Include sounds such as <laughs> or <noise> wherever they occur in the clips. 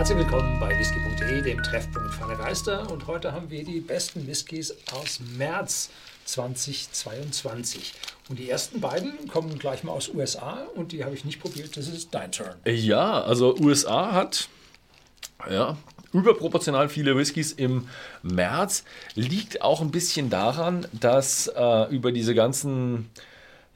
Herzlich willkommen bei whisky.de, dem Treffpunkt feiner Geister. Und heute haben wir die besten Whiskys aus März 2022. Und die ersten beiden kommen gleich mal aus USA und die habe ich nicht probiert. Das ist dein Turn. Ja, also USA hat ja, überproportional viele Whiskys im März. Liegt auch ein bisschen daran, dass äh, über diese ganzen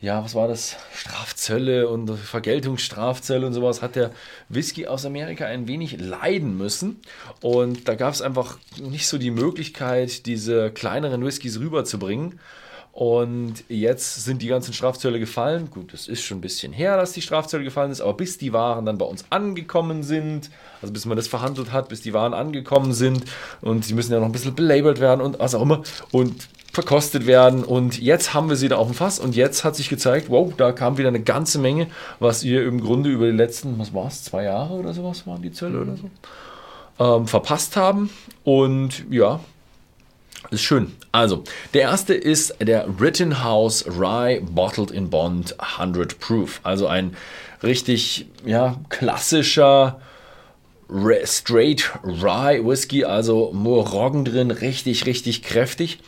ja, was war das? Strafzölle und Vergeltungsstrafzölle und sowas hat der Whisky aus Amerika ein wenig leiden müssen. Und da gab es einfach nicht so die Möglichkeit, diese kleineren Whiskys rüberzubringen. Und jetzt sind die ganzen Strafzölle gefallen. Gut, es ist schon ein bisschen her, dass die Strafzölle gefallen ist, aber bis die Waren dann bei uns angekommen sind, also bis man das verhandelt hat, bis die Waren angekommen sind und sie müssen ja noch ein bisschen belabelt werden und was auch immer. Und verkostet werden. Und jetzt haben wir sie da auf dem Fass. Und jetzt hat sich gezeigt, wow, da kam wieder eine ganze Menge, was ihr im Grunde über die letzten, was war es, zwei Jahre oder sowas waren die Zölle oder so, ähm, verpasst haben. Und ja, ist schön. Also, der erste ist der Rittenhouse Rye Bottled in Bond 100 Proof. Also ein richtig, ja, klassischer Straight Rye Whisky, also nur Roggen drin, richtig, richtig kräftig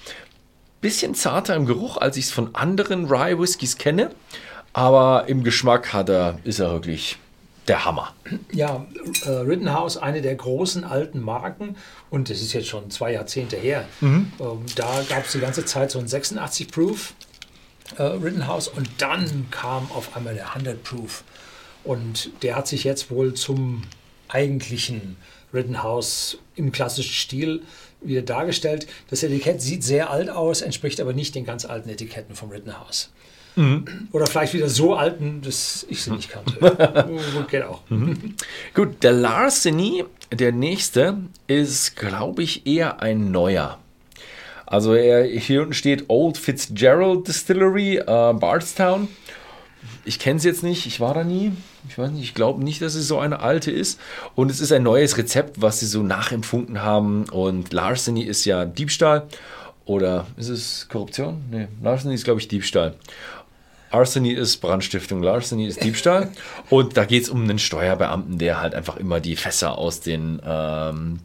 bisschen zarter im Geruch, als ich es von anderen Rye Whiskys kenne. Aber im Geschmack hat er, ist er wirklich der Hammer. Ja, äh, Rittenhouse, eine der großen alten Marken, und das ist jetzt schon zwei Jahrzehnte her. Mhm. Ähm, da gab es die ganze Zeit so ein 86 Proof äh, Rittenhouse und dann kam auf einmal der 100 Proof. Und der hat sich jetzt wohl zum eigentlichen Rittenhouse im klassischen Stil wieder dargestellt. Das Etikett sieht sehr alt aus, entspricht aber nicht den ganz alten Etiketten vom Rittenhouse. Mhm. Oder vielleicht wieder so alten, dass ich sie nicht kannte. Gut, <laughs> geht auch. Mhm. Gut, der Larceny, der nächste, ist, glaube ich, eher ein neuer. Also er, hier unten steht Old Fitzgerald Distillery, äh, Bardstown. Ich kenne es jetzt nicht, ich war da nie. Ich weiß nicht, ich glaube nicht, dass es so eine alte ist. Und es ist ein neues Rezept, was sie so nachempfunden haben. Und Larceny ist ja Diebstahl. Oder ist es Korruption? Nee, Larceny ist, glaube ich, Diebstahl. Arseny ist Brandstiftung, Larceny ist Diebstahl. <laughs> und da geht es um einen Steuerbeamten, der halt einfach immer die Fässer aus den ähm,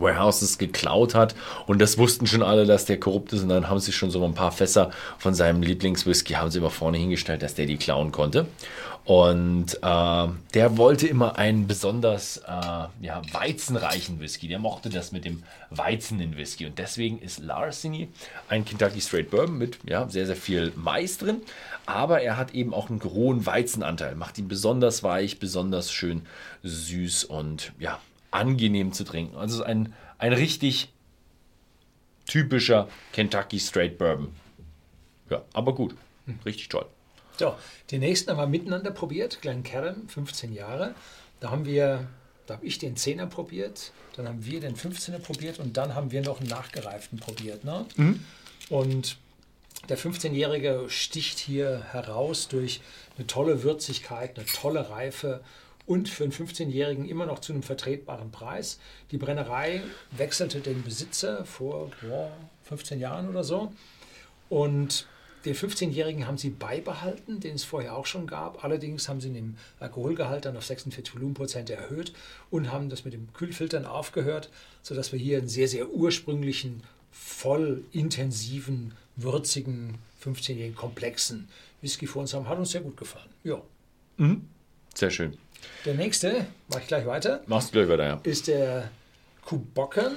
Warehouses geklaut hat. Und das wussten schon alle, dass der korrupt ist. Und dann haben sie schon so ein paar Fässer von seinem Lieblingswhisky, haben sie immer vorne hingestellt, dass der die klauen konnte. Und äh, der wollte immer einen besonders äh, ja, weizenreichen Whisky. Der mochte das mit dem Weizen in Whisky. Und deswegen ist Larceny ein Kentucky Straight Bourbon mit ja, sehr, sehr viel Mais drin. Aber er hat eben auch einen hohen Weizenanteil. Macht ihn besonders weich, besonders schön süß und ja, angenehm zu trinken. Also ein, ein richtig typischer Kentucky Straight Bourbon. Ja, aber gut. Richtig toll. So, den nächsten haben wir miteinander probiert, Glen Glencairn, 15 Jahre. Da haben wir, da habe ich den 10er probiert, dann haben wir den 15er probiert und dann haben wir noch einen nachgereiften probiert. Ne? Mhm. Und der 15-Jährige sticht hier heraus durch eine tolle Würzigkeit, eine tolle Reife und für einen 15-Jährigen immer noch zu einem vertretbaren Preis. Die Brennerei wechselte den Besitzer vor boah, 15 Jahren oder so. Und den 15-Jährigen haben sie beibehalten, den es vorher auch schon gab. Allerdings haben sie den Alkoholgehalt dann auf 46 Volumenprozent erhöht und haben das mit dem Kühlfiltern aufgehört, sodass wir hier einen sehr, sehr ursprünglichen, voll intensiven, würzigen, 15-jährigen, komplexen Whisky vor uns haben. Hat uns sehr gut gefallen. Ja. Mhm. Sehr schön. Der nächste, mache ich gleich weiter. Machst du gleich weiter, ja. Ist der Kubocken.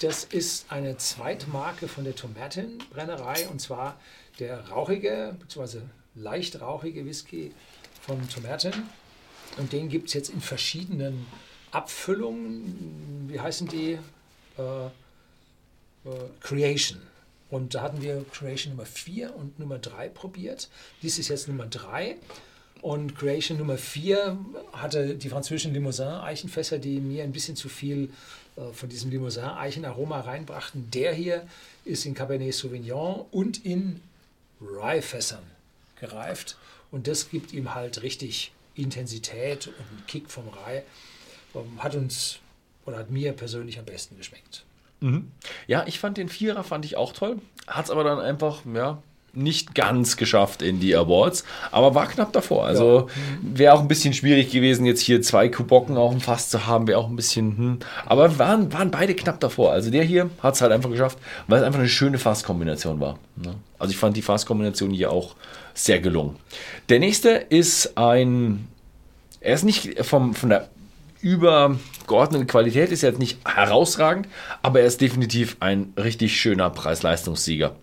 Das ist eine Zweitmarke von der Tomatin Brennerei und zwar der rauchige bzw. leicht rauchige Whisky von Tomatin. Und den gibt es jetzt in verschiedenen Abfüllungen. Wie heißen die? Äh, äh, Creation. Und da hatten wir Creation Nummer 4 und Nummer 3 probiert. Dies ist jetzt Nummer 3. Und Creation Nummer 4 hatte die französischen Limousin-Eichenfässer, die mir ein bisschen zu viel äh, von diesem Limousin-Eichenaroma reinbrachten. Der hier ist in Cabernet Sauvignon und in Rye-Fässern gereift. Und das gibt ihm halt richtig Intensität und einen Kick vom Rye. Ähm, hat uns oder hat mir persönlich am besten geschmeckt. Mhm. Ja, ich fand den Vierer fand ich auch toll. Hat es aber dann einfach, ja, nicht ganz geschafft in die Awards, aber war knapp davor. Also wäre auch ein bisschen schwierig gewesen, jetzt hier zwei Kubocken auf dem Fass zu haben, wäre auch ein bisschen, hm. aber waren, waren beide knapp davor. Also der hier hat es halt einfach geschafft, weil es einfach eine schöne Fasskombination war. Ne? Also ich fand die Fasskombination hier auch sehr gelungen. Der nächste ist ein, er ist nicht vom, von der übergeordneten Qualität, ist jetzt nicht herausragend, aber er ist definitiv ein richtig schöner Preis-Leistungssieger.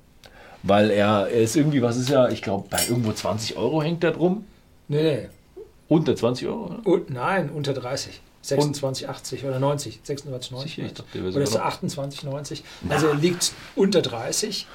Weil er, er ist irgendwie, was ist er, ich glaube, bei irgendwo 20 Euro hängt er drum. Nee, nee. Unter 20 Euro? Oder? Und, nein, unter 30. 26,80 oder 90. 26,90. Sicher, ich dachte, oder ist sogar er 28,90. Also er liegt unter 30.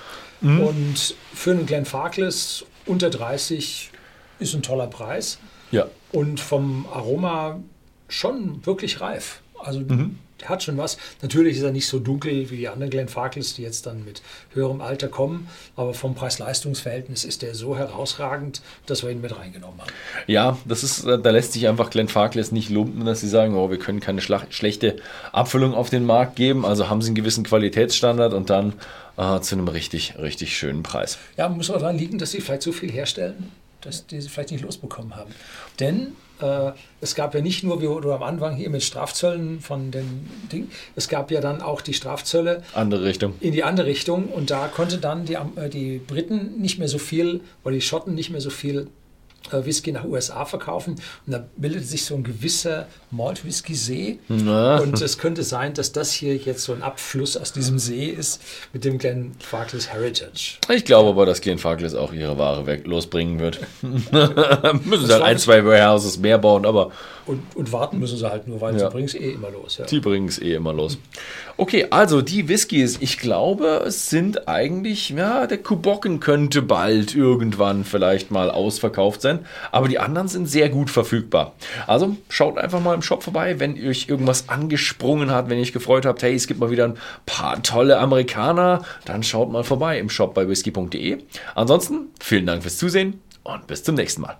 Und für einen Glenn Farkless unter 30 ist ein toller Preis. Ja. Und vom Aroma schon wirklich reif. Also Mhm. Der hat schon was. Natürlich ist er nicht so dunkel wie die anderen Glenn Farkless, die jetzt dann mit höherem Alter kommen. Aber vom Preis-Leistungs-Verhältnis ist der so herausragend, dass wir ihn mit reingenommen haben. Ja, das ist, äh, da lässt sich einfach Glenn Farkless nicht lumpen, dass sie sagen, oh, wir können keine schlechte Abfüllung auf den Markt geben. Also haben sie einen gewissen Qualitätsstandard und dann äh, zu einem richtig, richtig schönen Preis. Ja, muss auch daran liegen, dass sie vielleicht so viel herstellen, dass die sie vielleicht nicht losbekommen haben. Denn äh, es gab ja nicht nur, wie du am Anfang hier mit Strafzöllen von den Ding, es gab ja dann auch die Strafzölle Andere Richtung. in die andere Richtung und da konnte dann die, äh, die Briten nicht mehr so viel oder die Schotten nicht mehr so viel Whisky nach USA verkaufen und da bildete sich so ein gewisser Malt-Whisky-See Na. und es könnte sein, dass das hier jetzt so ein Abfluss aus diesem See ist mit dem Glen Farkless Heritage. Ich glaube aber, dass Glenn Farkless auch ihre Ware weg losbringen wird. <laughs> Müssen sie halt ein, zwei Warehouses mehr bauen, aber Und, und warten müssen sie halt nur, weil Ja. sie bringen es eh immer los. Ja. die bringen es eh immer los. Okay, also die Whiskys, ich glaube, es sind eigentlich, ja, der Kubocken könnte bald irgendwann vielleicht mal ausverkauft sein, aber die anderen sind sehr gut verfügbar. Also schaut einfach mal im Shop vorbei, wenn euch irgendwas angesprungen hat, wenn ihr euch gefreut habt, hey, es gibt mal wieder ein paar tolle Amerikaner, dann schaut mal vorbei im Shop bei whisky.de. Ansonsten vielen Dank fürs Zusehen und bis zum nächsten Mal.